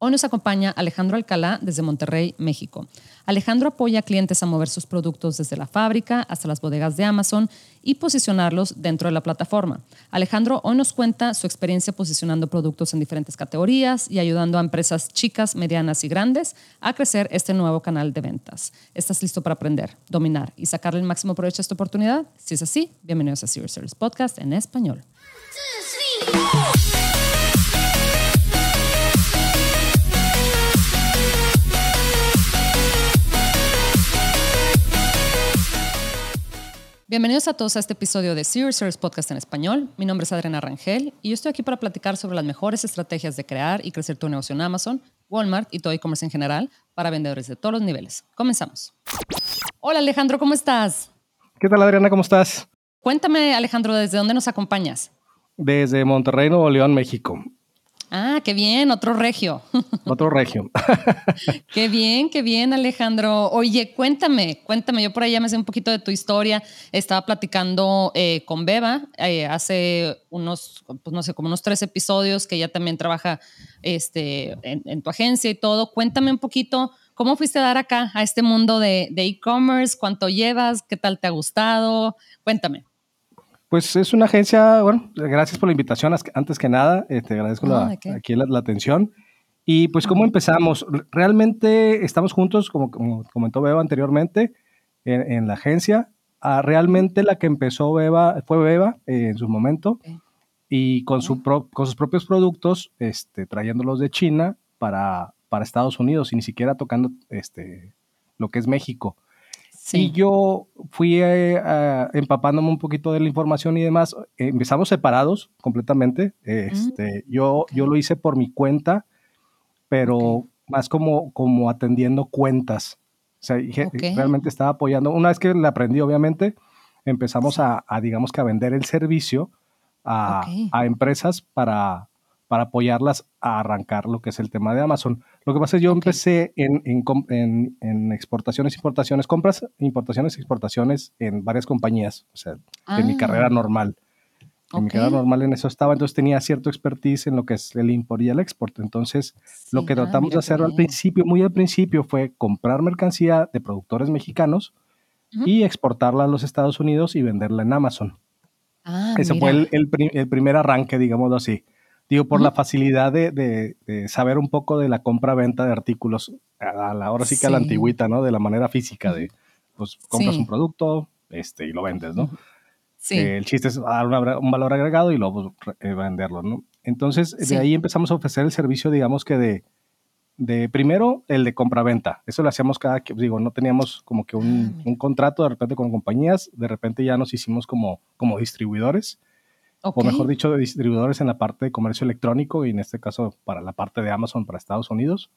Hoy nos acompaña Alejandro Alcalá desde Monterrey, México. Alejandro apoya a clientes a mover sus productos desde la fábrica hasta las bodegas de Amazon y posicionarlos dentro de la plataforma. Alejandro hoy nos cuenta su experiencia posicionando productos en diferentes categorías y ayudando a empresas chicas, medianas y grandes a crecer este nuevo canal de ventas. ¿Estás listo para aprender, dominar y sacarle el máximo provecho a esta oportunidad? Si es así, bienvenidos a Serious Service Podcast en español. Bienvenidos a todos a este episodio de Serious Service Podcast en español. Mi nombre es Adriana Rangel y yo estoy aquí para platicar sobre las mejores estrategias de crear y crecer tu negocio en Amazon, Walmart y todo e-commerce en general para vendedores de todos los niveles. Comenzamos. Hola Alejandro, ¿cómo estás? ¿Qué tal Adriana? ¿Cómo estás? Cuéntame Alejandro, ¿desde dónde nos acompañas? Desde Monterrey, Nuevo León, México. Ah, qué bien, otro regio. Otro regio. qué bien, qué bien, Alejandro. Oye, cuéntame, cuéntame, yo por ahí ya me sé un poquito de tu historia. Estaba platicando eh, con Beba eh, hace unos, pues no sé, como unos tres episodios que ella también trabaja este, en, tu agencia y todo. Cuéntame un poquito, ¿cómo fuiste a dar acá a este mundo de e-commerce? ¿Cuánto llevas? ¿Qué tal te ha gustado? Cuéntame. Pues es una agencia, bueno, gracias por la invitación, antes que nada, eh, te agradezco la, aquí la, atención. Y pues, ¿cómo empezamos? Realmente estamos juntos, como, comentó Beba anteriormente, en, la agencia. Ah, realmente la que empezó Beba fue Beba eh, en su momento y con, su con sus propios productos, este, trayéndolos de China para, para Estados Unidos y ni siquiera tocando este, lo que es México. Y yo fui eh, empapándome un poquito de la información y demás. empezamos separados completamente. Este, yo, yo lo hice por mi cuenta, pero más como, como atendiendo cuentas. O sea, realmente estaba apoyando. Una vez que la aprendí, obviamente, empezamos a, digamos que a vender el servicio a, a empresas para, para apoyarlas a arrancar lo que es el tema de Amazon. Lo que pasa es que yo empecé en, en, en, exportaciones, importaciones, compras, importaciones, exportaciones en varias compañías, o sea, en mi carrera ah. normal. En mi carrera normal en eso estaba, entonces tenía cierto expertise en lo que es el import y el export. Entonces, lo que ah, tratamos de hacer al principio, muy al principio, fue comprar mercancía de productores mexicanos y exportarla a los Estados Unidos y venderla en Amazon. Ah, Ese fue el, el, el primer arranque, digamos así. Digo, por la facilidad de, saber un poco de la compra-venta de artículos, a la hora sí que a la antigüita, ¿no? De la manera física de, pues, compras un producto este, y lo vendes, ¿no? Sí. el chiste es dar un valor agregado y luego pues, eh, venderlo, ¿no? Entonces, de ahí empezamos a ofrecer el servicio, digamos que de, de primero, el de compra-venta. Eso lo hacíamos cada, digo, no teníamos como que un, ah, un, contrato de repente con compañías, de repente ya nos hicimos como, como distribuidores o mejor dicho, de distribuidores en la parte de comercio electrónico y en este caso para la parte de Amazon para Estados Unidos.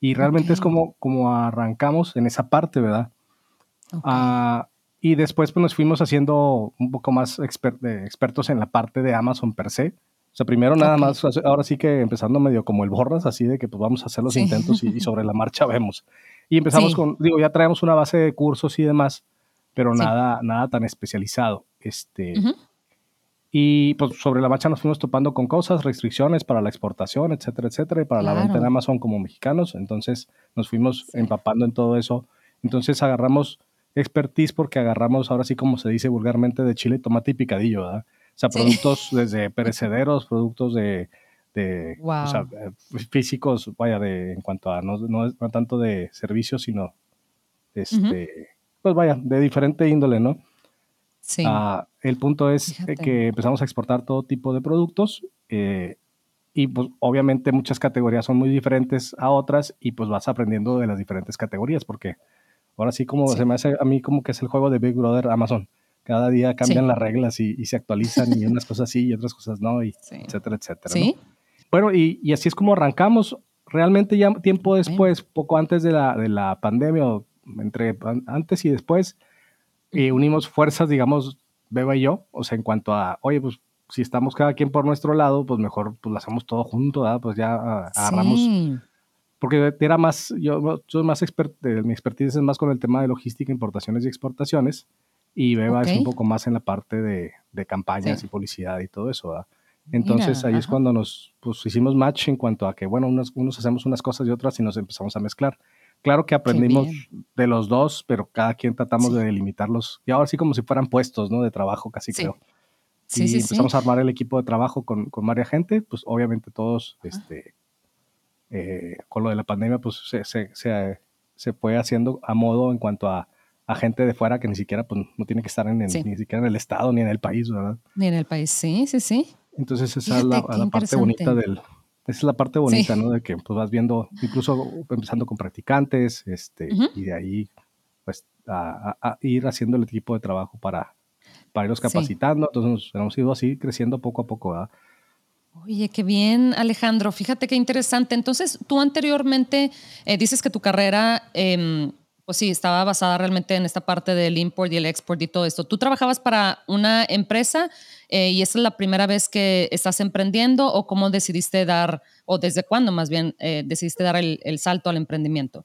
Y realmente es como, como arrancamos en esa parte, ¿verdad? Ah, y después pues, nos fuimos haciendo un poco más expertos en la parte de Amazon per se. O sea, primero nada más, ahora sí que empezando medio como el borras, así de que pues vamos a hacer los intentos y, sobre la marcha vemos. Y empezamos con, digo, ya traemos una base de cursos y demás, pero nada, nada tan especializado. Este, y pues sobre la marcha nos fuimos topando con cosas, restricciones para la exportación, etcétera, etcétera, y para la venta en Amazon como mexicanos. Entonces nos fuimos empapando en todo eso. Entonces agarramos expertise porque agarramos, ahora sí como se dice vulgarmente, de chile, tomate y picadillo, ¿verdad? O sea, productos desde perecederos, productos de, de o sea, eh, físicos, vaya, de, en cuanto a, no, no, tanto de servicios, sino, este, pues vaya, de diferente índole, ¿no? Sí. Ah, el punto es que empezamos a exportar todo tipo de productos eh, y pues obviamente muchas categorías son muy diferentes a otras y pues vas aprendiendo de las diferentes categorías porque ahora sí como se me hace a mí como que es el juego de Big Brother Amazon. Cada día cambian las reglas y, se actualizan y unas cosas sí y otras cosas no, y etcétera, etcétera. ¿Sí? Bueno, y, y, así es como arrancamos. Realmente ya tiempo después, poco antes de la, de la pandemia, o entre antes y después, y unimos fuerzas, digamos, Beba y yo, o sea, en cuanto a, oye, pues si estamos cada quien por nuestro lado, pues mejor pues lo hacemos todo junto, ¿verdad? Pues ya ah, agarramos. Porque era más, yo soy más experto, mi expertise es más con el tema de logística, importaciones y exportaciones, y Beba es un poco más en la parte de, de campañas y publicidad y todo eso, ¿verdad? Entonces ahí es cuando nos pues, hicimos match en cuanto a que, bueno, unos, unos hacemos unas cosas y otras y nos empezamos a mezclar. Claro que aprendimos de los dos, pero cada quien tratamos de delimitarlos. Y ahora sí como si fueran puestos, ¿no? De trabajo, casi creo. Sí, y empezamos a armar el equipo de trabajo con, con varias gente, pues obviamente todos, este, eh, con lo de la pandemia, pues se, se, se, se, fue haciendo a modo en cuanto a, a, gente de fuera que ni siquiera, pues no tiene que estar en ni siquiera en el estado ni en el país, ¿verdad? Ni en el país, sí, sí, sí. Entonces esa es la, la parte bonita del, esa es la parte bonita, ¿no? De que pues vas viendo, incluso empezando con practicantes, este, y de ahí, pues, a, ir haciendo el equipo de trabajo para, para irlos capacitando. Entonces, hemos ido así creciendo poco a poco, ¿verdad? Oye, qué bien, Alejandro. Fíjate qué interesante. Entonces, tú anteriormente eh, dices que tu carrera, em, pues sí, estaba basada realmente en esta parte del import y el export y todo esto. ¿Tú trabajabas para una empresa eh, y esa es la primera vez que estás emprendiendo o cómo decidiste dar, o desde cuándo más bien eh, decidiste dar el, salto al emprendimiento?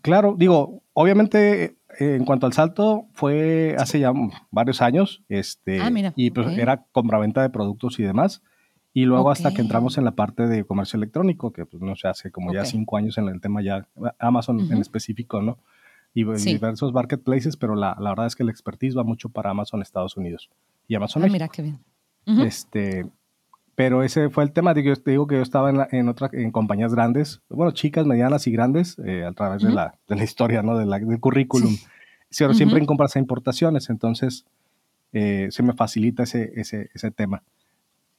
Claro, digo, obviamente eh, en cuanto al salto fue hace ya varios años, este, ah, y pues era compraventa de productos y demás. Y luego hasta que entramos en la parte de comercio electrónico, que pues no sé, hace como ya cinco años en el tema ya, Amazon en específico, ¿no? Y diversos marketplaces, pero la, la, verdad es que el expertise va mucho para Amazon Estados Unidos y Amazon. Ah, mira qué bien. Este, pero ese fue el tema. Yo te digo que yo estaba en, en, otra, en compañías grandes, bueno, chicas, medianas y grandes, eh, a través de, la, de, la, historia, ¿no? De la, del currículum. Sí. Siempre en compras e importaciones, entonces eh, se me facilita ese, ese, ese tema.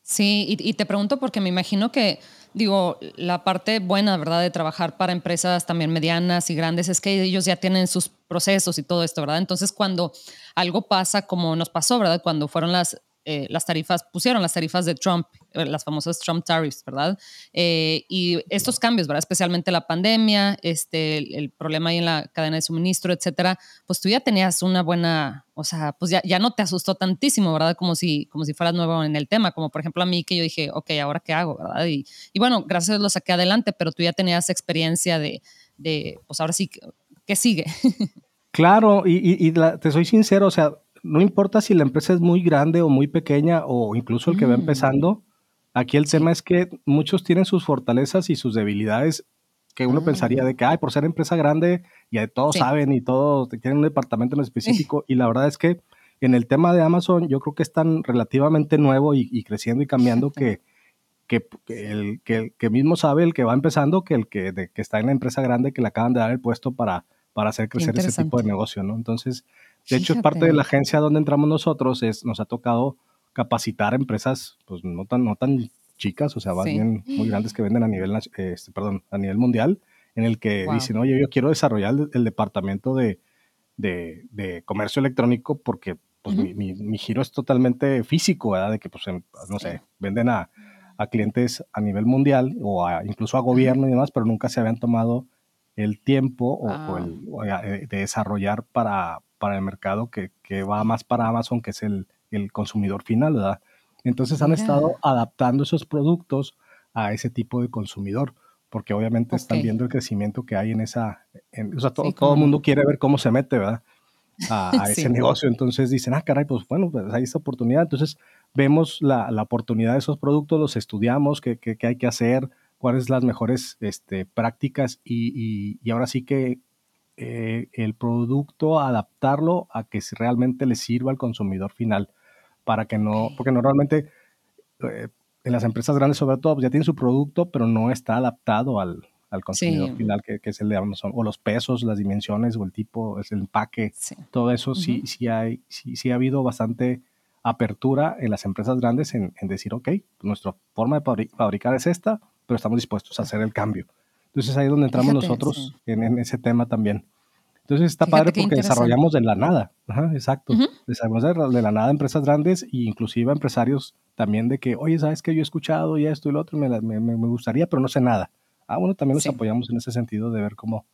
Sí, y, y, te pregunto porque me imagino que, digo, la parte buena, ¿verdad?, de trabajar para empresas también medianas y grandes es que ellos ya tienen sus procesos y todo esto, ¿verdad? Entonces, cuando algo pasa como nos pasó, ¿verdad? Cuando fueron las eh, las tarifas, pusieron las tarifas de Trump, eh, las famosas Trump tariffs, ¿verdad? Eh, y estos cambios, ¿verdad? Especialmente la pandemia, este, el, problema ahí en la cadena de suministro, etcétera, pues tú ya tenías una buena, o sea, pues ya, ya no te asustó tantísimo, ¿verdad? Como si, como si fueras nuevo en el tema, como por ejemplo a mí que yo dije, ok, ¿ahora qué hago, verdad? Y, bueno, gracias lo saqué adelante, pero tú ya tenías experiencia de, de pues ahora sí, ¿qué sigue? Claro, y, te soy sincero, o sea, no importa si la empresa es muy grande o muy pequeña o incluso el que va mm. empezando, aquí el tema es que muchos tienen sus fortalezas y sus debilidades que uno pensaría de que, ay, por ser empresa grande, ya todos saben y todos tienen un departamento en específico. Y la verdad es que en el tema de Amazon yo creo que es tan relativamente nuevo y, creciendo y cambiando que, que, el, que, mismo sabe el que va empezando que el que, que está en la empresa grande que le acaban de dar el puesto para, para hacer crecer ese tipo de negocio, ¿no? Entonces, de hecho, es parte de la agencia donde entramos nosotros, es, nos ha tocado capacitar empresas, pues no tan, no tan chicas, o sea, más bien muy grandes que venden a nivel, este, perdón, a nivel mundial, en el que dicen, oye, yo quiero desarrollar el, departamento de, de, de, comercio electrónico porque pues, mi, mi, giro es totalmente físico, ¿verdad? De que, pues, no sé, venden a, a, clientes a nivel mundial o incluso a gobierno y demás, pero nunca se habían tomado el tiempo o, ah. el, eh, de desarrollar para, para el mercado que, que, va más para Amazon, que es el, el consumidor final, ¿verdad? Entonces han estado adaptando esos productos a ese tipo de consumidor, porque obviamente están viendo el crecimiento que hay en esa, o sea, todo, el mundo quiere ver cómo se mete, ¿verdad? A, ese negocio, entonces dicen, ah, caray, pues bueno, pues hay esta oportunidad, entonces vemos la, la oportunidad de esos productos, los estudiamos, qué, qué, qué hay que hacer, cuáles las mejores este, prácticas y, y, ahora sí que eh, el producto adaptarlo a que realmente le sirva al consumidor final para que no, porque normalmente eh, en las empresas grandes sobre todo pues ya tienen su producto pero no está adaptado al, al consumidor final que, que, es el de Amazon o los pesos, las dimensiones o el tipo, es el empaque, todo eso sí, sí, hay, sí, sí ha habido bastante apertura en las empresas grandes en, en decir, ok, nuestra forma de fabricar es esta, pero estamos dispuestos a hacer el cambio. Entonces ahí es donde entramos nosotros en, ese tema también. Entonces está padre porque desarrollamos de la nada. Ajá, exacto. Desarrollamos de, la nada empresas grandes e inclusive empresarios también de que, oye, ¿sabes que Yo he escuchado y esto y lo otro, me, me, me gustaría, pero no sé nada. Ah, bueno, también los apoyamos en ese sentido de ver cómo,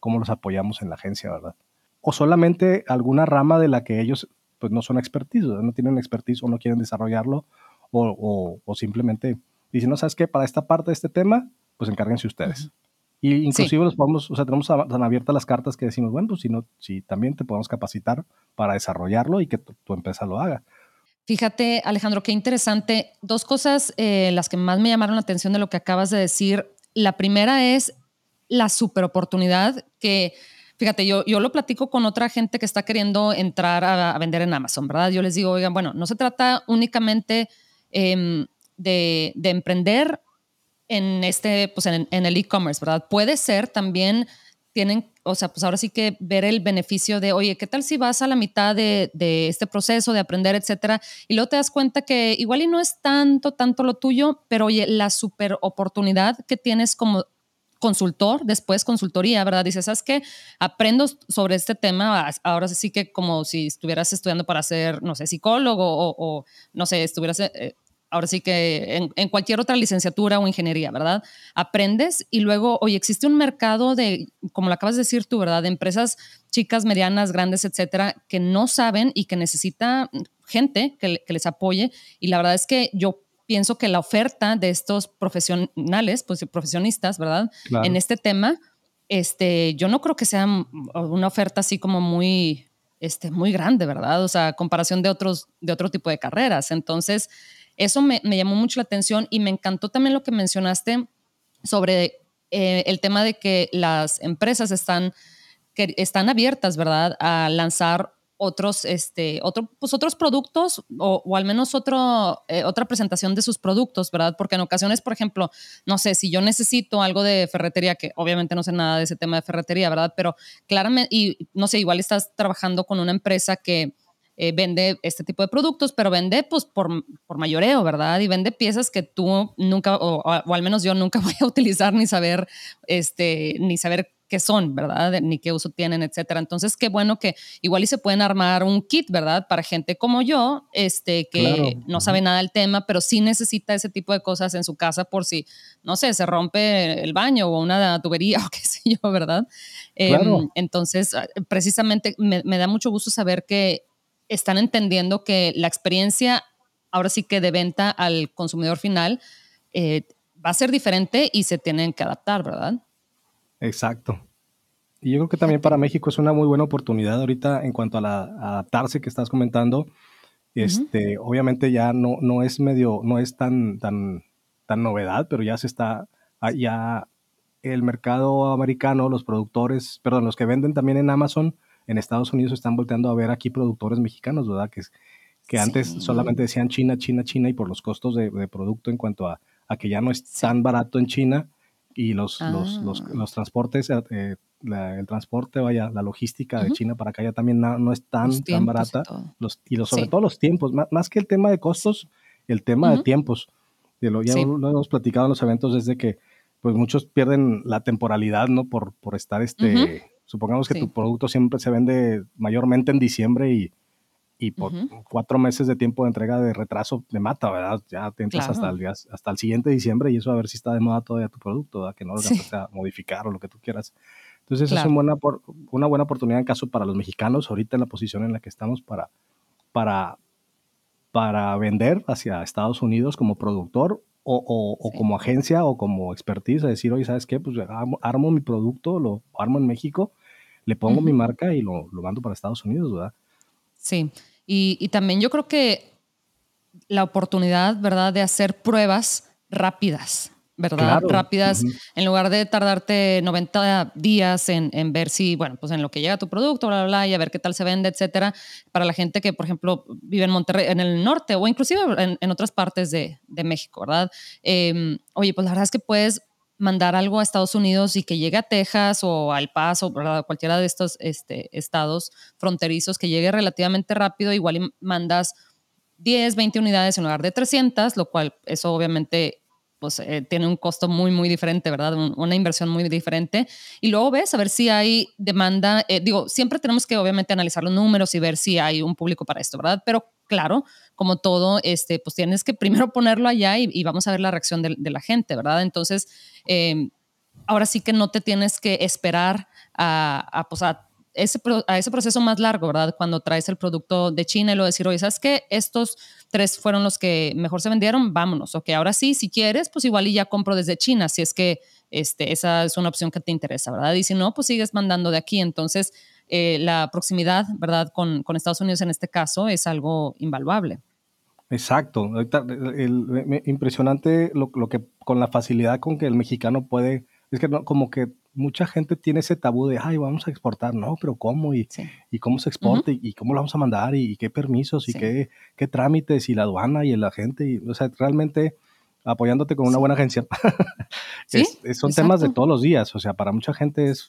cómo los apoyamos en la agencia, ¿verdad? O solamente alguna rama de la que ellos pues no son expertise, no tienen expertise o no quieren desarrollarlo o, o, o simplemente Dice, no, ¿sabes qué? Para esta parte de este tema, pues encárguense ustedes. Y inclusive los podemos, o sea, tenemos tan abiertas las cartas que decimos, bueno, pues si, no, si también te podemos capacitar para desarrollarlo y que tu, empresa lo haga. Fíjate, Alejandro, qué interesante. Dos cosas eh, las que más me llamaron la atención de lo que acabas de decir. La primera es la super oportunidad que, fíjate, yo, yo lo platico con otra gente que está queriendo entrar a, vender en Amazon, ¿verdad? Yo les digo, oigan, bueno, no se trata únicamente em, de, de, emprender en, este, pues en, el e-commerce, ¿verdad? Puede ser también tienen, o sea, pues ahora sí que ver el beneficio de, oye, ¿qué tal si vas a la mitad de, este proceso de aprender, etcétera? Y luego te das cuenta que igual y no es tanto, tanto lo tuyo, pero oye, la super oportunidad que tienes como consultor, después consultoría, ¿verdad? Dices, ¿sabes qué? Aprendo sobre este tema, ahora sí que como si estuvieras estudiando para ser, no sé, psicólogo o, no sé, estuvieras eh, ahora sí que en, cualquier otra licenciatura o ingeniería, ¿verdad? Aprendes y luego, oye, existe un mercado de, como lo acabas de decir tú, ¿verdad? De empresas chicas, medianas, grandes, etcétera, que no saben y que necesita gente que, les apoye. Y la verdad es que yo pienso que la oferta de estos profesionales, pues profesionistas, ¿verdad? En este tema, este, yo no creo que sea una oferta así como muy, este, muy grande, ¿verdad? O sea, comparación de otros, de otro tipo de carreras. Entonces, eso me, llamó mucho la atención y me encantó también lo que mencionaste sobre eh, el tema de que las empresas están, que están abiertas, ¿verdad?, a lanzar otros, este, pues otros productos o, al menos otro, eh, otra presentación de sus productos, ¿verdad? Porque en ocasiones, por ejemplo, no sé, si yo necesito algo de ferretería, que obviamente no sé nada de ese tema de ferretería, ¿verdad? Pero claramente, y no sé, igual estás trabajando con una empresa que eh, vende este tipo de productos, pero vende pues por, por, mayoreo, ¿verdad? Y vende piezas que tú nunca, o, al menos yo nunca voy a utilizar ni saber, este, ni saber qué son, ¿verdad? Ni qué uso tienen, etcétera. Entonces, qué bueno que igual y se pueden armar un kit, ¿verdad? Para gente como yo, este, que no sabe nada del tema, pero sí necesita ese tipo de cosas en su casa por si, no sé, se rompe el baño o una tubería o qué sé yo, ¿verdad? Em, entonces, precisamente me, me da mucho gusto saber que están entendiendo que la experiencia, ahora sí que de venta al consumidor final, eh, va a ser diferente y se tienen que adaptar, ¿verdad? Exacto. Y yo creo que también para México es una muy buena oportunidad ahorita en cuanto a, la, adaptarse que estás comentando. Este, obviamente ya no, no es medio, no es tan, tan, tan novedad, pero ya se está, ah, ya el mercado americano, los productores, perdón, los que venden también en Amazon, en Estados Unidos están volteando a ver aquí productores mexicanos, ¿verdad? Que, que antes solamente decían China, China, China y por los costos de, producto en cuanto a, que ya no es tan barato en China y los, los, los, ah. transportes, eh, eh, el transporte, vaya, la logística de China para acá ya también no, es tan, tan barata. Y, los, y los, sobre todo los tiempos, más, que el tema de costos, el tema de tiempos. De lo, ya lo, hemos platicado en los eventos desde que pues muchos pierden la temporalidad, ¿no? Por, por estar este, Supongamos que tu producto siempre se vende mayormente en diciembre y, y por cuatro meses de tiempo de entrega de retraso de mata, ¿verdad? Ya te entras hasta, el hasta el siguiente diciembre y eso a ver si está de moda todavía tu producto, ¿verdad? Que no lo sí. a modificar o lo que tú quieras. Entonces, eso es una buena, una buena oportunidad en caso para los mexicanos, ahorita en la posición en la que estamos para, para, para vender hacia Estados Unidos como productor o, o, como agencia o como expertise, a decir, oye, ¿sabes qué? Pues armo, mi producto, lo armo en México, le pongo mi marca y lo, lo, mando para Estados Unidos, ¿verdad? Sí, y, y también yo creo que la oportunidad, ¿verdad?, de hacer pruebas rápidas, ¿verdad? Rápidas, en lugar de tardarte 90 días en, en, ver si, bueno, pues en lo que llega tu producto, bla, bla, bla, y a ver qué tal se vende, etcétera. Para la gente que, por ejemplo, vive en Monterrey, en el norte o inclusive en, en otras partes de, de México, ¿verdad? Em, oye, pues la verdad es que puedes mandar algo a Estados Unidos y que llegue a Texas o al Paso, ¿verdad? Cualquiera de estos este, estados fronterizos que llegue relativamente rápido, igual y mandas 10, 20 unidades en lugar de 300, lo cual eso obviamente pues eh, tiene un costo muy, muy diferente, ¿verdad? una inversión muy diferente. Y luego ves a ver si hay demanda. Eh, digo, siempre tenemos que obviamente analizar los números y ver si hay un público para esto, ¿verdad? Pero claro, como todo, este, pues tienes que primero ponerlo allá y, vamos a ver la reacción de, la gente, ¿verdad? Entonces, em, ahora sí que no te tienes que esperar a, a, pues a ese, a ese proceso más largo, ¿verdad? Cuando traes el producto de China y lo decir, oye, ¿sabes qué? Estos tres fueron los que mejor se vendieron, vámonos. Ok, ahora sí, si quieres, pues igual y ya compro desde China, si es que este, esa es una opción que te interesa, ¿verdad? Y si no, pues sigues mandando de aquí. Entonces, eh, la proximidad, ¿verdad? Con, Estados Unidos en este caso es algo invaluable. Exacto. impresionante lo, que con la facilidad con que el mexicano puede. Es que no, como que mucha gente tiene ese tabú de, ay, vamos a exportar, no, pero ¿cómo? ¿Y, y cómo se exporta? y, cómo lo vamos a mandar? ¿Y, qué permisos? ¿Y qué, qué, trámites? ¿Y la aduana? ¿Y el agente? Y, o sea, realmente apoyándote con una buena agencia. son temas de todos los días, o sea, para mucha gente es,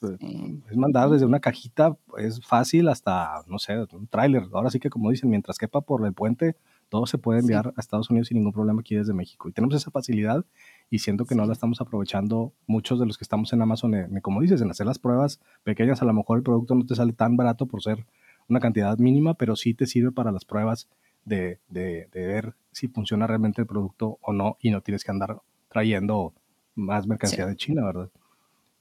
es mandar desde una cajita, es fácil hasta, no sé, un tráiler. Ahora sí que como dicen, mientras quepa por el puente, todo se puede enviar a Estados Unidos sin ningún problema aquí desde México. Y tenemos esa facilidad y siento que no la estamos aprovechando muchos de los que estamos en Amazon, como dices, en hacer las pruebas pequeñas, a lo mejor el producto no te sale tan barato por ser una cantidad mínima, pero sí te sirve para las pruebas de, de, de ver si funciona realmente el producto o no y no tienes que andar trayendo más mercancía de China, ¿verdad?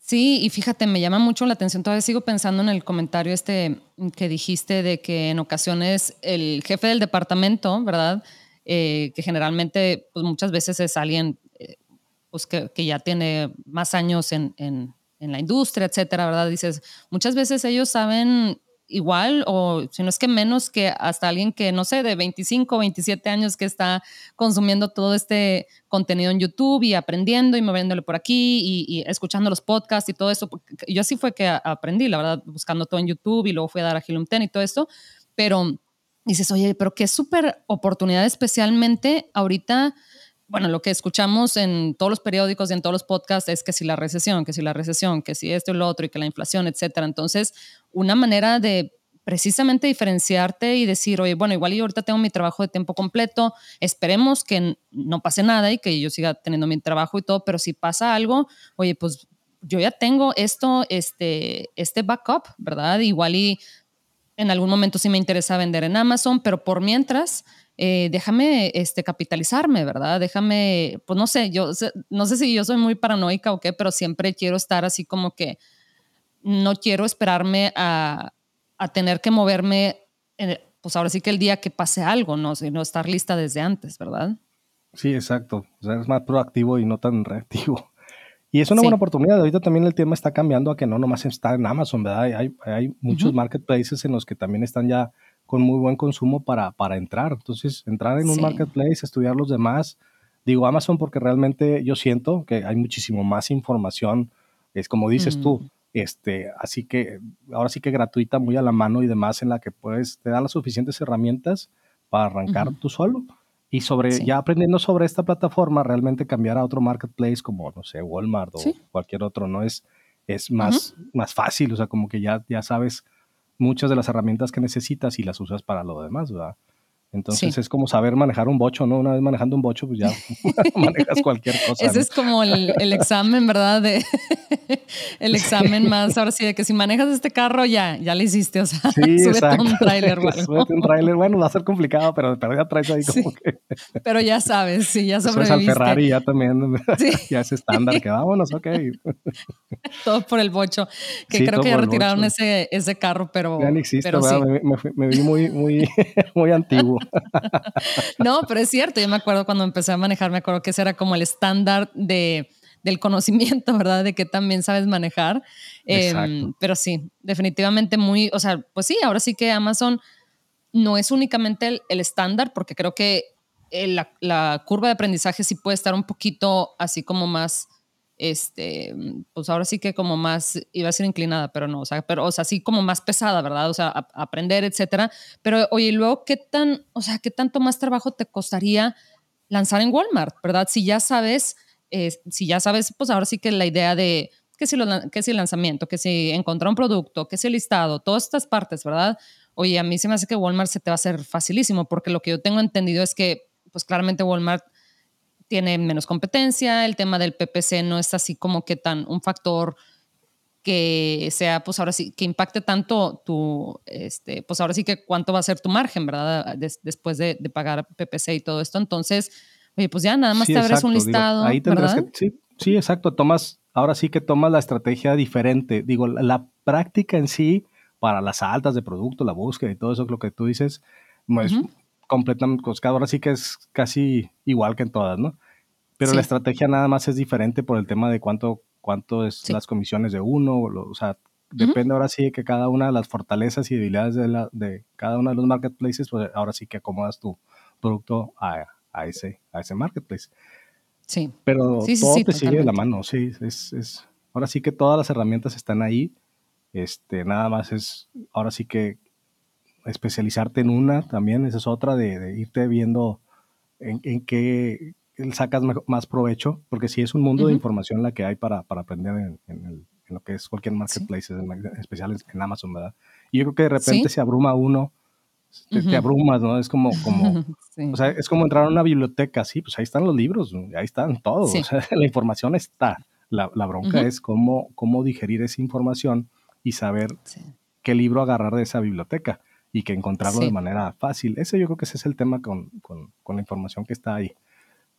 Sí, y fíjate, me llama mucho la atención, todavía sigo pensando en el comentario este que dijiste de que en ocasiones el jefe del departamento, ¿verdad? Eh, que generalmente, pues muchas veces es alguien eh, pues que, que, ya tiene más años en, en, en, la industria, etcétera, ¿verdad? Dices, muchas veces ellos saben igual o si no es que menos que hasta alguien que, no sé, de 25 o 27 años que está consumiendo todo este contenido en YouTube y aprendiendo y moviéndole por aquí y, escuchando los podcasts y todo eso. Yo así fue que aprendí, la verdad, buscando todo en YouTube y luego fui a dar a Hilum Ten y todo esto, pero dices, oye, pero qué súper oportunidad especialmente ahorita bueno, lo que escuchamos en todos los periódicos y en todos los podcasts es que si la recesión, que si la recesión, que si esto y lo otro y que la inflación, etcétera. Entonces, una manera de precisamente diferenciarte y decir, oye, bueno, igual yo ahorita tengo mi trabajo de tiempo completo, esperemos que no pase nada y que yo siga teniendo mi trabajo y todo, pero si pasa algo, oye, pues yo ya tengo esto, este, este backup, ¿verdad? Igual y en algún momento sí me interesa vender en Amazon, pero por mientras eh, déjame este, capitalizarme, ¿verdad? Déjame, pues no sé, yo no sé si yo soy muy paranoica o qué, pero siempre quiero estar así como que no quiero esperarme a, a tener que moverme, pues ahora sí que el día que pase algo, ¿no? Sino estar lista desde antes, ¿verdad? Sí, exacto. O sea, es más proactivo y no tan reactivo. Y es una buena oportunidad. Ahorita también el tema está cambiando a que no nomás está en Amazon, ¿verdad? Hay, hay muchos marketplaces en los que también están ya con muy buen consumo para, para entrar. Entonces, entrar en un marketplace, estudiar los demás. Digo Amazon porque realmente yo siento que hay muchísimo más información, es como dices tú, mm. este, así que ahora sí que gratuita, muy a la mano y demás, en la que puedes, te da las suficientes herramientas para arrancar tú solo. Y sobre, ya aprendiendo sobre esta plataforma, realmente cambiar a otro marketplace como, no sé, Walmart o cualquier otro, ¿no? Es, es más, más fácil, o sea, como que ya, ya sabes muchas de las herramientas que necesitas y las usas para lo demás, ¿verdad? Entonces es como saber manejar un bocho, ¿no? Una vez manejando un bocho, pues ya manejas cualquier cosa. Ese es como el, el, examen, ¿verdad? De, el examen más, ahora sí, de que si manejas este carro ya, ya lo hiciste, o sea, sí, súbete un tráiler. Bueno. un tráiler, bueno, va a ser complicado, pero, pero ya traes ahí como que... pero ya sabes, sí, ya sobreviviste. Eso es al Ferrari ya también, ya es estándar, que vámonos, ok. todo por el bocho, que creo que ya retiraron ese, ese carro, pero... Ya no existe, pero me, me, me, vi muy, muy, muy antiguo. no, pero es cierto. Yo me acuerdo cuando empecé a manejar, me acuerdo que ese era como el estándar de, del conocimiento, ¿verdad? De que también sabes manejar. Em, pero sí, definitivamente muy, o sea, pues sí, ahora sí que Amazon no es únicamente el, estándar, porque creo que la, la, curva de aprendizaje sí puede estar un poquito así como más este, pues ahora sí que como más, iba a ser inclinada, pero no, o sea, pero, o sea, sí como más pesada, ¿verdad? O sea, aprender, etcétera. Pero, oye, luego, ¿qué tan, o sea, qué tanto más trabajo te costaría lanzar en Walmart, ¿verdad? Si ya sabes, eh, si ya sabes, pues ahora sí que la idea de que si, lo, que si lanzamiento, que si encontrar un producto, que si listado, todas estas partes, ¿verdad? Oye, a mí se me hace que Walmart se te va a hacer facilísimo, porque lo que yo tengo entendido es que, pues claramente Walmart tiene menos competencia, el tema del PPC no es así como que tan un factor que sea, pues ahora sí, que impacte tanto tu, este, pues ahora sí que cuánto va a ser tu margen, ¿verdad? después de, pagar PPC y todo esto. Entonces, oye, pues ya nada más te abres un listado. ahí tendrás que, sí, sí, exacto, tomas, ahora sí que tomas la estrategia diferente. Digo, la, práctica en sí, para las altas de producto, la búsqueda y todo eso, lo que tú dices, pues, completamente, pues ahora sí que es casi igual que en todas, ¿no? Pero la estrategia nada más es diferente por el tema de cuánto, cuánto es las comisiones de uno, o, sea, depende ahora sí de que cada una de las fortalezas y debilidades de, la, de cada uno de los marketplaces, pues ahora sí que acomodas tu, producto a, a, ese, a ese marketplace. Sí. Pero todo te sigue de la mano, sí. Es, es, ahora sí que todas las herramientas están ahí. Este, nada más es, ahora sí que especializarte en una también, esa es otra, de, irte viendo en, en qué sacas más provecho, porque sí es un mundo de información la que hay para, para aprender en, en, lo que es cualquier marketplace, en, especial en Amazon, ¿verdad? Y yo creo que de repente se abruma uno, te, abrumas, ¿no? Es como, como o sea, es como entrar a una biblioteca, sí, pues ahí están los libros, ahí están todos, o sea, la información está. La, la bronca es cómo, cómo digerir esa información y saber qué libro agarrar de esa biblioteca y que encontrarlo de manera fácil. Ese yo creo que ese es el tema con, con, con la información que está ahí.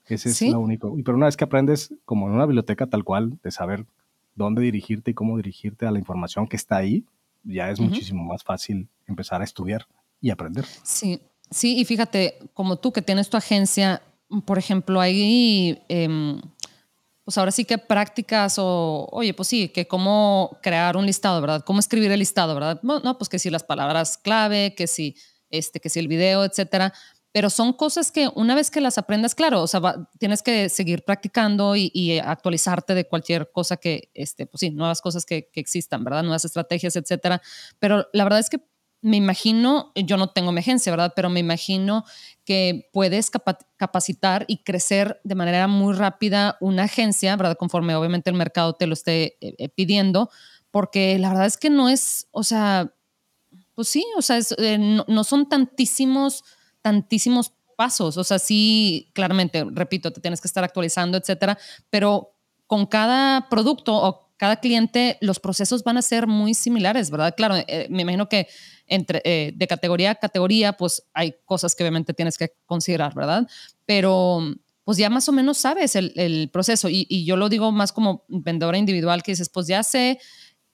Ese es lo único. Pero una vez que aprendes, como en una biblioteca tal cual, de saber dónde dirigirte y cómo dirigirte a la información que está ahí, ya es muchísimo más fácil empezar a estudiar y aprender. Sí, sí, y fíjate, como tú que tienes tu agencia, por ejemplo, ahí, em, pues ahora sí que prácticas o, oye, pues sí, que cómo crear un listado, ¿verdad? Cómo escribir el listado, ¿verdad? No, no pues que si las palabras clave, que si, este, que si el video, etcétera pero son cosas que una vez que las aprendas, claro, o sea, tienes que seguir practicando y, actualizarte de cualquier cosa que, este, pues sí, nuevas cosas que, existan, ¿verdad? Nuevas estrategias, etcétera. Pero la verdad es que me imagino, yo no tengo mi agencia, ¿verdad? Pero me imagino que puedes capacitar y crecer de manera muy rápida una agencia, ¿verdad? Conforme obviamente el mercado te lo esté eh, eh, pidiendo, porque la verdad es que no es, o sea, pues sí, o sea, eh, no son tantísimos tantísimos pasos. O sea, sí, claramente, repito, te tienes que estar actualizando, etcétera, pero con cada producto o cada cliente, los procesos van a ser muy similares, ¿verdad? Claro, eh, me imagino que entre, eh, de categoría a categoría, pues hay cosas que obviamente tienes que considerar, ¿verdad? Pero pues ya más o menos sabes el, proceso y, y, yo lo digo más como vendedora individual que dices, pues ya sé,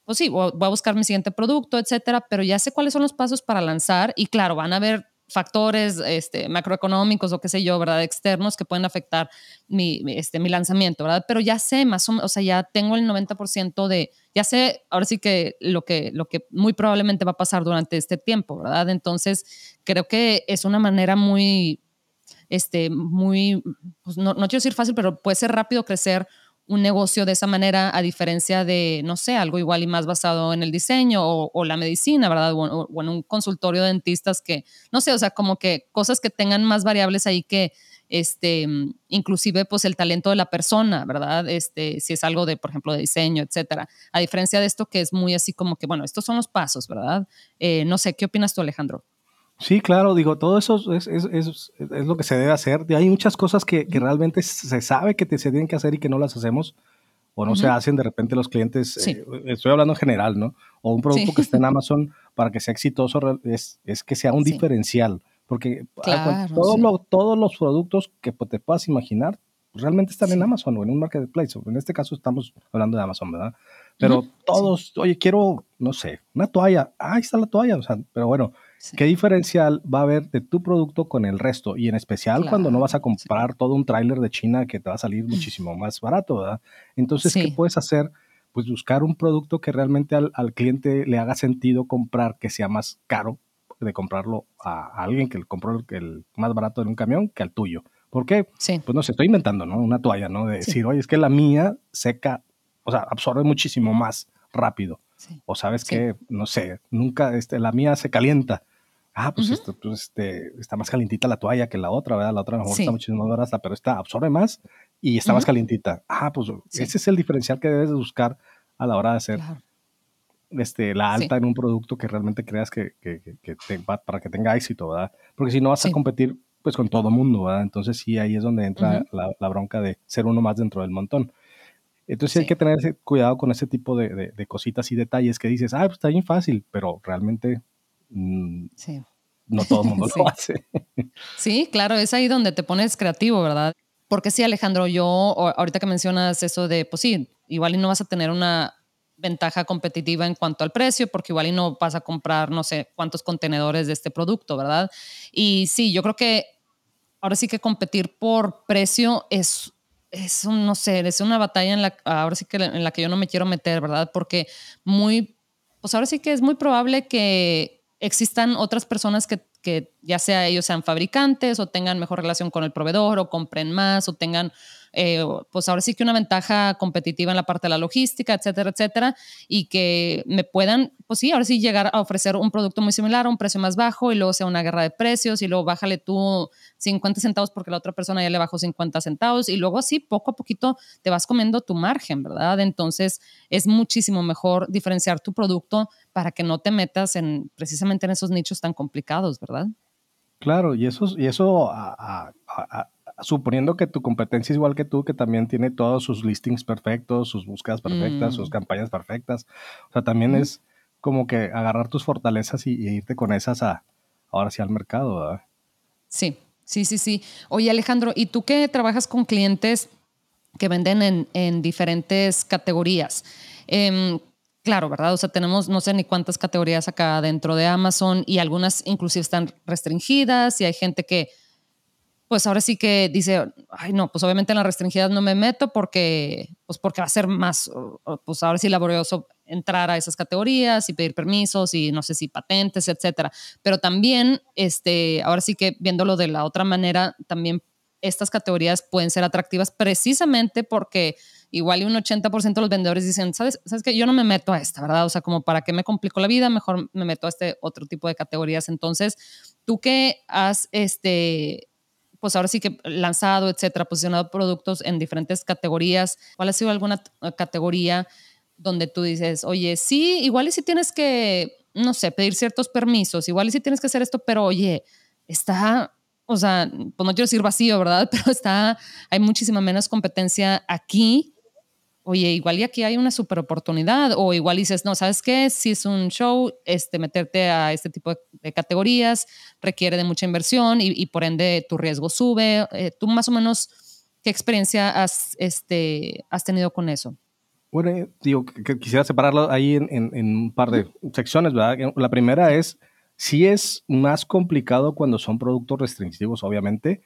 pues sí, voy a buscar mi siguiente producto, etcétera, pero ya sé cuáles son los pasos para lanzar y claro, van a haber factores este, macroeconómicos o qué sé yo, ¿verdad? Externos que pueden afectar mi, este, mi lanzamiento, ¿verdad? Pero ya sé más o sea, ya tengo el 90% de, ya sé ahora sí que lo, que lo que muy probablemente va a pasar durante este tiempo, ¿verdad? Entonces, creo que es una manera muy, este, muy, pues no, no quiero decir fácil, pero puede ser rápido crecer un negocio de esa manera, a diferencia de, no sé, algo igual y más basado en el diseño o, la medicina, ¿verdad? O, en un consultorio de dentistas que, no sé, o sea, como que cosas que tengan más variables ahí que, este, inclusive, pues el talento de la persona, ¿verdad? Este, si es algo de, por ejemplo, de diseño, etcétera. A diferencia de esto que es muy así como que, bueno, estos son los pasos, ¿verdad? Eh, no sé, ¿qué opinas tú, Alejandro? Sí, claro, digo, todo eso es, es, es, es, lo que se debe hacer. Hay muchas cosas que, que, realmente se sabe que te, se tienen que hacer y que no las hacemos o no se hacen de repente los clientes. Eh, estoy hablando en general, ¿no? O un producto que esté en Amazon para que sea exitoso es, es que sea un diferencial. Porque ah, todos los productos que te puedas imaginar realmente están en Amazon o en un marketplace. En este caso estamos hablando de Amazon, ¿verdad? Pero todos, oye, quiero, no sé, una toalla. Ah, ahí está la toalla. O sea, pero bueno, ¿Qué diferencial va a haber de tu producto con el resto? Y en especial cuando no vas a comprar todo un tráiler de China que te va a salir muchísimo más barato, ¿verdad? Entonces, ¿qué puedes hacer? Pues buscar un producto que realmente al, cliente le haga sentido comprar, que sea más caro de comprarlo a, alguien que compró el, el, más barato en un camión que al tuyo. ¿Por qué? Pues no sé, estoy inventando, ¿no? Una toalla, ¿no? De decir, oye, es que la mía seca, o sea, absorbe muchísimo más rápido. O sabes que, no sé, nunca, este, la mía se calienta ah, pues, esto, pues este, está más calientita la toalla que la otra, ¿verdad? La otra a lo mejor está muchísimo más barata, pero esta absorbe más y está más calientita. Ah, pues ese es el diferencial que debes buscar a la hora de hacer este, la alta en un producto que realmente creas que, que, que, para que tenga éxito, ¿verdad? Porque si no vas a competir pues con todo mundo, ¿verdad? Entonces sí, ahí es donde entra la, la, bronca de ser uno más dentro del montón. Entonces sí. hay que tener cuidado con ese tipo de, de, de, cositas y detalles que dices, ah, pues está bien fácil, pero realmente Mm, sí. no todo el mundo lo hace. sí, claro, es ahí donde te pones creativo, ¿verdad? Porque sí, Alejandro, yo ahorita que mencionas eso de, pues sí, igual y no vas a tener una ventaja competitiva en cuanto al precio, porque igual y no vas a comprar no sé cuántos contenedores de este producto, ¿verdad? Y sí, yo creo que ahora sí que competir por precio es, es un, no sé, es una batalla en la, ahora sí que en la que yo no me quiero meter, ¿verdad? Porque muy, pues ahora sí que es muy probable que existan otras personas que, que ya sea ellos sean fabricantes o tengan mejor relación con el proveedor o compren más o tengan eh, pues ahora sí que una ventaja competitiva en la parte de la logística, etcétera, etcétera, y que me puedan, pues sí, ahora sí llegar a ofrecer un producto muy similar a un precio más bajo y luego sea una guerra de precios y luego bájale tú 50 centavos porque la otra persona ya le bajó 50 centavos y luego así poco a poquito te vas comiendo tu margen, ¿verdad? Entonces es muchísimo mejor diferenciar tu producto para que no te metas en precisamente en esos nichos tan complicados, ¿verdad? Claro, y eso, y eso suponiendo que tu competencia es igual que tú, que también tiene todos sus listings perfectos, sus búsquedas perfectas, sus mm. campañas perfectas. O sea, también es como que agarrar tus fortalezas y, irte con esas a, ahora sí al mercado, ¿verdad? Sí, sí, sí, sí. Oye, Alejandro, ¿y tú qué trabajas con clientes que venden en, diferentes categorías? Em, claro, ¿verdad? O sea, tenemos no sé ni cuántas categorías acá dentro de Amazon y algunas inclusive están restringidas y hay gente que pues ahora sí que dice, ay no, pues obviamente en la restringida no me meto porque, pues porque va a ser más, pues ahora sí laborioso entrar a esas categorías y pedir permisos y no sé si patentes, etcétera. Pero también, este, ahora sí que viéndolo de la otra manera, también estas categorías pueden ser atractivas precisamente porque igual un 80% de los vendedores dicen, ¿sabes, ¿sabes que Yo no me meto a esta, ¿verdad? O sea, como para qué me complico la vida, mejor me meto a este otro tipo de categorías. Entonces, tú que has, este, pues ahora sí que lanzado, etcétera, posicionado productos en diferentes categorías. ¿Cuál ha sido alguna categoría donde tú dices, oye, sí, igual y si tienes que, no sé, pedir ciertos permisos, igual y si tienes que hacer esto, pero oye, está, o sea, pues no quiero decir vacío, ¿verdad? Pero está, hay muchísima menos competencia aquí oye, igual y aquí hay una super oportunidad, o igual dices, no, ¿sabes qué? Si es un show, este, meterte a este tipo de, categorías requiere de mucha inversión y, por ende tu riesgo sube. Eh, ¿Tú más o menos qué experiencia has, este, has tenido con eso? Bueno, eh, digo, que quisiera separarlo ahí en, un par de secciones, ¿verdad? La primera es, sí es más complicado cuando son productos restrictivos, obviamente,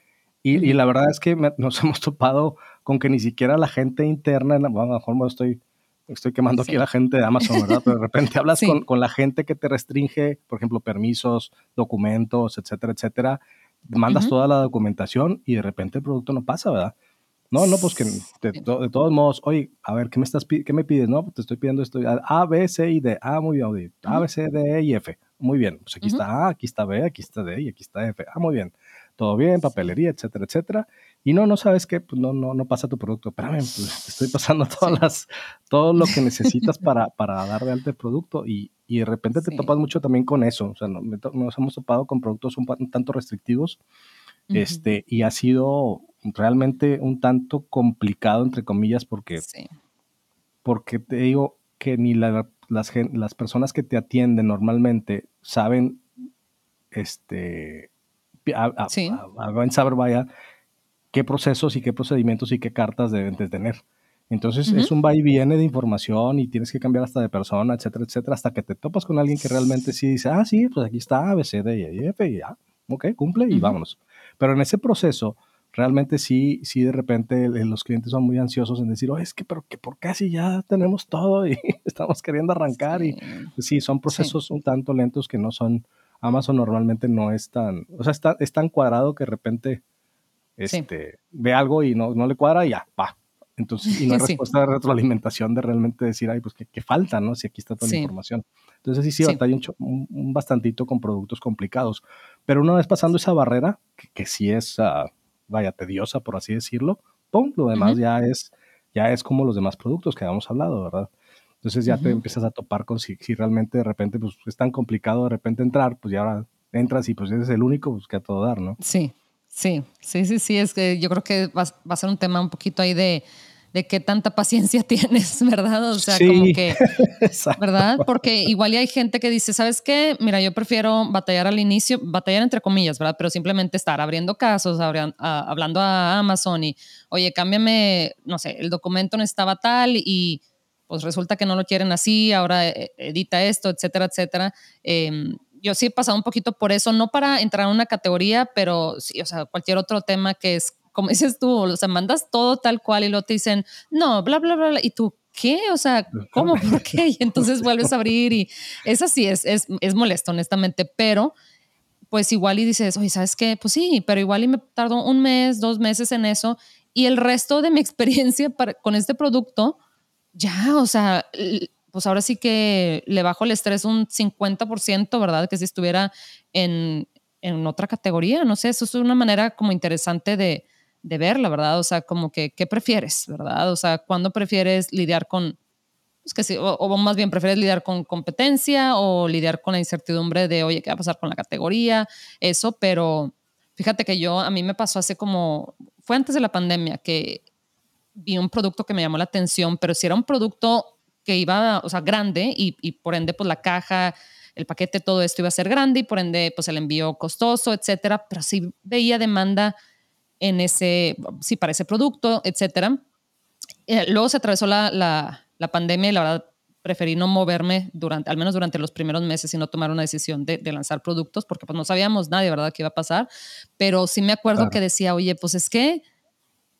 y, la verdad es que nos hemos topado con que ni siquiera la gente interna, a lo mejor estoy, estoy quemando aquí a la gente de Amazon, ¿verdad? Pero de repente hablas con, con, la gente que te restringe, por ejemplo, permisos, documentos, etcétera, etcétera. Mandas toda la documentación y de repente el producto no pasa, ¿verdad? No, no, pues que de, todos modos, oye, a ver, ¿qué me, estás, ¿qué me pides? No, pues te estoy pidiendo esto, A, B, C y D. Ah, muy bien, A, B, C, D, E y F. Muy bien, pues aquí está A, aquí está B, aquí está D y aquí está F. Ah, muy bien todo bien, papelería, etcétera, etcétera. Y no, no sabes qué, pues no, no, no pasa tu producto. Espérame, pues te estoy pasando todas las, todo lo que necesitas para, para dar de alta el producto y, y de repente te topas mucho también con eso. O sea, nos hemos topado con productos un, tanto restrictivos este, y ha sido realmente un tanto complicado, entre comillas, porque, porque te digo que ni las, las personas que te atienden normalmente saben este, a, sí. saber, vaya, qué procesos y qué procedimientos y qué cartas deben de tener. Entonces es un va y viene de información y tienes que cambiar hasta de persona, etcétera, etcétera, hasta que te topas con alguien que realmente sí dice, ah, sí, pues aquí está A, B, C, D, E, F, y ya, ok, cumple y vámonos. Pero en ese proceso, realmente sí, sí de repente los clientes son muy ansiosos en decir, oh, es que, pero que por casi ya tenemos todo y estamos queriendo arrancar. Y pues, sí, son procesos un tanto lentos que no son Amazon normalmente no es tan, o sea, está, es tan cuadrado que de repente este, ve algo y no, no le cuadra y ya, va. Entonces, y no hay respuesta de retroalimentación de realmente decir, ay, pues que, falta, ¿no? Si aquí está toda la información. Entonces, sí, sí, batalla un, un, bastantito con productos complicados. Pero una vez pasando esa barrera, que, sí es, uh, vaya, tediosa, por así decirlo, ¡pum! Lo demás ya es ya es como los demás productos que habíamos hablado, ¿verdad? Entonces ya te empiezas a topar con si, si, realmente de repente pues, es tan complicado de repente entrar, pues ya ahora entras y pues eres el único pues, que a todo dar, ¿no? Sí, sí, sí, sí, sí, es que yo creo que va, va a ser un tema un poquito ahí de, de qué tanta paciencia tienes, ¿verdad? O sea, como que, ¿verdad? Porque igual hay gente que dice, ¿sabes qué? Mira, yo prefiero batallar al inicio, batallar entre comillas, ¿verdad? Pero simplemente estar abriendo casos, hablando a Amazon y, oye, cámbiame, no sé, el documento no estaba tal y pues resulta que no lo quieren así, ahora eh, edita esto, etcétera, etcétera. Em, yo sí he pasado un poquito por eso, no para entrar en una categoría, pero sí, o sea, cualquier otro tema que es, como dices tú, o sea, mandas todo tal cual y luego te dicen, no, bla, bla, bla, y tú, ¿qué? O sea, ¿cómo? ¿Por qué? Y entonces vuelves a abrir y es así, es, es, es molesto, honestamente, pero pues igual y dices, oye, ¿sabes qué? Pues sí, pero igual y me tardo un mes, dos meses en eso y el resto de mi experiencia con este producto, ya, o sea, pues ahora sí que le bajo el estrés un 50%, ¿verdad? Que si estuviera en, en otra categoría, no sé, eso es una manera como interesante de, de verla, ¿verdad? O sea, como que, ¿qué prefieres, verdad? O sea, ¿cuándo prefieres lidiar con, pues que sí, o, más bien prefieres lidiar con competencia o lidiar con la incertidumbre de, oye, ¿qué va a pasar con la categoría? Eso, pero fíjate que yo, a mí me pasó hace como, fue antes de la pandemia que vi un producto que me llamó la atención, pero si era un producto que iba, o sea, grande y, y por ende, pues la caja, el paquete, todo esto iba a ser grande y por ende, pues el envío costoso, etcétera, pero sí veía demanda en ese, sí, para ese producto, etcétera. Eh, luego se atravesó la, la, la, pandemia y la verdad preferí no moverme durante, al menos durante los primeros meses y no tomar una decisión de, de lanzar productos porque pues no sabíamos nadie, ¿verdad?, qué iba a pasar. Pero sí me acuerdo que decía, oye, pues es que,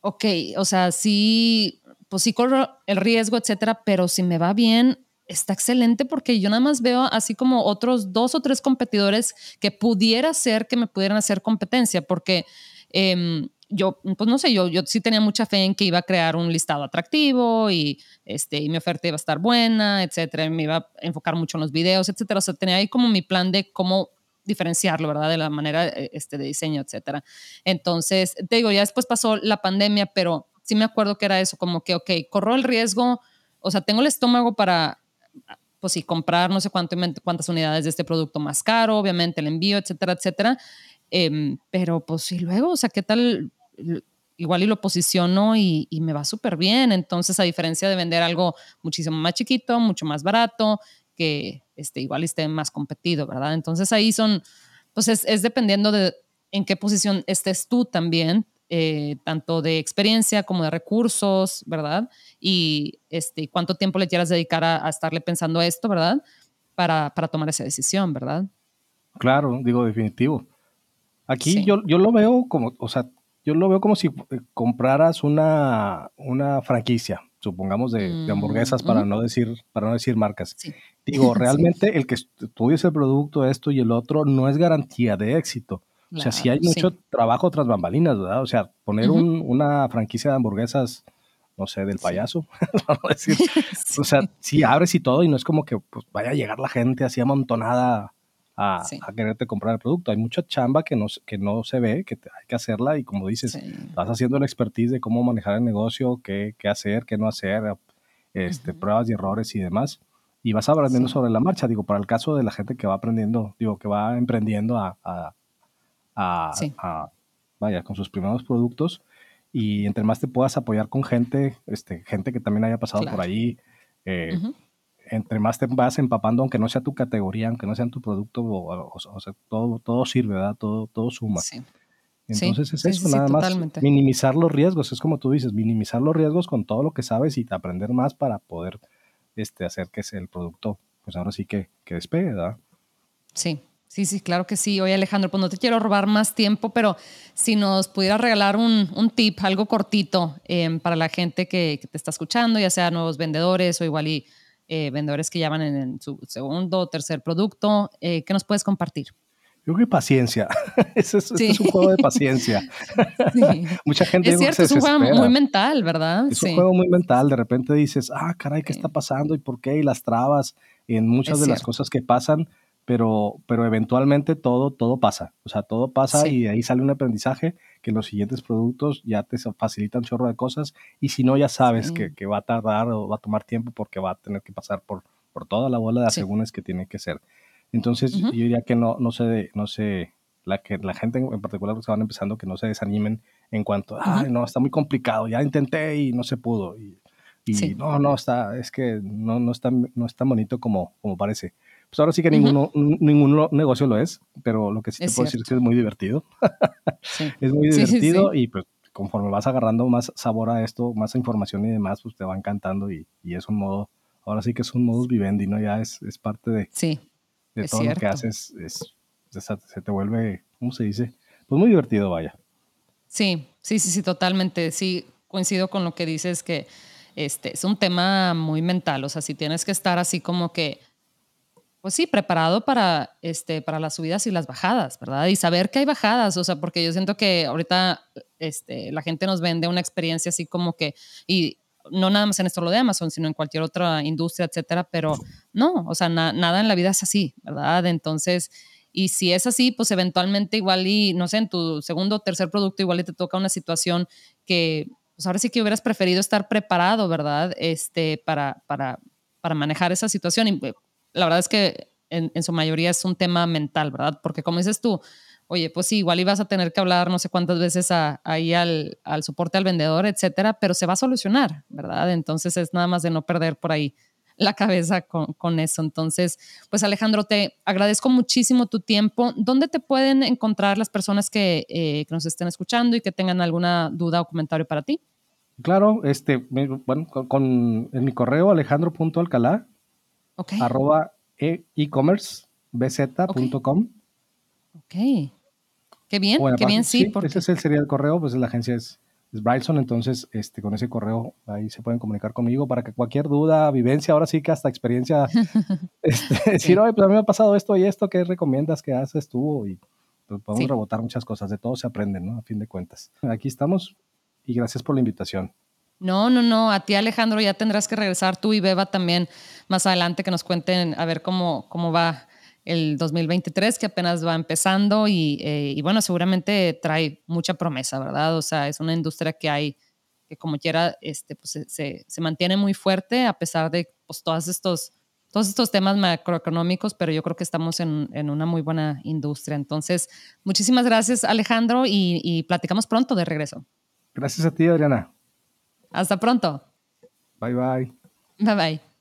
ok, o sea, sí, pues sí corro el riesgo, etcétera, pero si me va bien, está excelente porque yo nada más veo así como otros dos o tres competidores que pudiera ser que me pudieran hacer competencia porque Em, yo, pues no sé, yo, yo sí tenía mucha fe en que iba a crear un listado atractivo y, este, y mi oferta iba a estar buena, etcétera, me iba a enfocar mucho en los videos, etcétera. O sea, tenía ahí como mi plan de cómo diferenciarlo, ¿verdad? De la manera eh, este, de diseño, etcétera. Entonces, te digo, ya después pasó la pandemia, pero sí me acuerdo que era eso, como que, ok, corro el riesgo, o sea, tengo el estómago para, pues sí, comprar no sé cuánto, cuántas unidades de este producto más caro, obviamente el envío, etcétera, etcétera. Em, pero pues sí, luego, o sea, ¿qué tal? Igual y lo posiciono y, y me va súper bien. Entonces, a diferencia de vender algo muchísimo más chiquito, mucho más barato, que este, igual esté más competido, ¿verdad? Entonces ahí son, pues es, es dependiendo de en qué posición estés tú también, eh, tanto de experiencia como de recursos, ¿verdad? Y este, cuánto tiempo le quieras dedicar a, a estarle pensando a esto, ¿verdad? Para, para, tomar esa decisión, ¿verdad? Claro, digo, definitivo. Aquí yo, yo lo veo como, o sea, yo lo veo como si eh, compraras una, una franquicia, supongamos de, hamburguesas para no decir, para no decir marcas. Digo, realmente el que estudies el producto, esto y el otro, no es garantía de éxito. o sea, sí hay mucho trabajo tras bambalinas, ¿verdad? O sea, poner un, una franquicia de hamburguesas, no sé, del payaso, decir. O sea, sí abres y todo, y no es como que pues, vaya a llegar la gente así amontonada a, quererte comprar el producto. Hay mucha chamba que no, que no se ve, que hay que hacerla y como dices, vas haciendo la expertise de cómo manejar el negocio, qué, qué hacer, qué no hacer, este, pruebas y errores y demás. Y vas aprendiendo sobre la marcha, digo, para el caso de la gente que va aprendiendo, digo, que va emprendiendo a, a, a, vaya, con sus primeros productos y entre más te puedas apoyar con gente, este, gente que también haya pasado por ahí, eh, entre más te vas empapando, aunque no sea tu categoría, aunque no sea tu producto, o, sea, todo, todo sirve, ¿verdad? Todo, todo suma. Entonces es eso, nada más minimizar los riesgos, es como tú dices, minimizar los riesgos con todo lo que sabes y aprender más para poder este, hacer que el producto, pues ahora sí que, que despegue, ¿verdad? Sí, Sí, sí, claro que sí. Oye, Alejandro, pues no te quiero robar más tiempo, pero si nos pudieras regalar un, un tip, algo cortito em, para la gente que, que, te está escuchando, ya sea nuevos vendedores o igual y eh, vendedores que ya van en su segundo o tercer producto. Eh, ¿Qué nos puedes compartir? Yo creo que paciencia. es, es, un juego de paciencia. Mucha gente es cierto, es un juego muy mental, ¿verdad? Es un juego muy mental. De repente dices, ah, caray, ¿qué está pasando? ¿Y por qué? Y las trabas en muchas de las cosas que pasan pero, pero eventualmente todo, todo pasa. O sea, todo pasa y de ahí sale un aprendizaje que los siguientes productos ya te facilitan un chorro de cosas y si no, ya sabes que, que, va a tardar o va a tomar tiempo porque va a tener que pasar por, por toda la bola de asegúnes que tiene que ser. Entonces, yo diría que no, no se, no se, la, que, la gente en particular que van empezando, que no se desanimen en cuanto, ay, no, está muy complicado, ya intenté y no se pudo. Y, y no, no, está, es que no, no, está, no es tan bonito como, como parece. Pues ahora sí que ninguno, ningún negocio lo es, pero lo que sí te puedo decir es que es muy divertido. es muy divertido y pues conforme vas agarrando más sabor a esto, más información y demás, pues te va encantando y, y es un modo, ahora sí que es un modus vivendi, ¿no? Ya es, es parte de, de todo lo que haces, es, se te vuelve, ¿cómo se dice? Pues muy divertido, vaya. Sí, sí, sí, sí, totalmente. Sí, coincido con lo que dices que este es un tema muy mental, o sea, si tienes que estar así como que pues sí, preparado para, este, para las subidas y las bajadas, ¿verdad? Y saber que hay bajadas, o sea, porque yo siento que ahorita este, la gente nos vende una experiencia así como que, y no nada más en esto lo de Amazon, sino en cualquier otra industria, etcétera, pero no, o sea, nada en la vida es así, ¿verdad? Entonces, y si es así, pues eventualmente igual y, no sé, en tu segundo o tercer producto igual y te toca una situación que, pues ahora sí que hubieras preferido estar preparado, ¿verdad? Este, para, para, para manejar esa situación. La verdad es que en, su mayoría es un tema mental, ¿verdad? Porque como dices tú, oye, pues sí, igual ibas a tener que hablar no sé cuántas veces ahí al, al, soporte al vendedor, etcétera, pero se va a solucionar, ¿verdad? Entonces es nada más de no perder por ahí la cabeza con, con, eso. Entonces, pues Alejandro, te agradezco muchísimo tu tiempo. ¿Dónde te pueden encontrar las personas que, eh, que nos estén escuchando y que tengan alguna duda o comentario para ti? Claro, este, bueno, con, en mi correo alejandro.alcalá okay. arroba e-commercebz.com. Ok. Qué bien, qué bien, sí. Ese sería el correo, pues la agencia es, es Bryson, entonces este, con ese correo ahí se pueden comunicar conmigo para que cualquier duda, vivencia, ahora sí que hasta experiencia, este, decir, oye, pues a mí me ha pasado esto y esto, ¿qué recomiendas que haces tú? Y pues, podemos rebotar muchas cosas, de todo se aprende, ¿no? A fin de cuentas. Aquí estamos y gracias por la invitación. No, no, no. A ti, Alejandro, ya tendrás que regresar tú y Beba también más adelante que nos cuenten a ver cómo, cómo va el 2023, que apenas va empezando y, eh, y, bueno, seguramente trae mucha promesa, ¿verdad? O sea, es una industria que hay, que como quiera, este, pues se, se mantiene muy fuerte a pesar de pues, todos, estos, todos estos temas macroeconómicos, pero yo creo que estamos en, en una muy buena industria. Entonces, muchísimas gracias, Alejandro, y, y platicamos pronto de regreso. Gracias a ti, Adriana. Hasta pronto. Bye bye. Bye bye.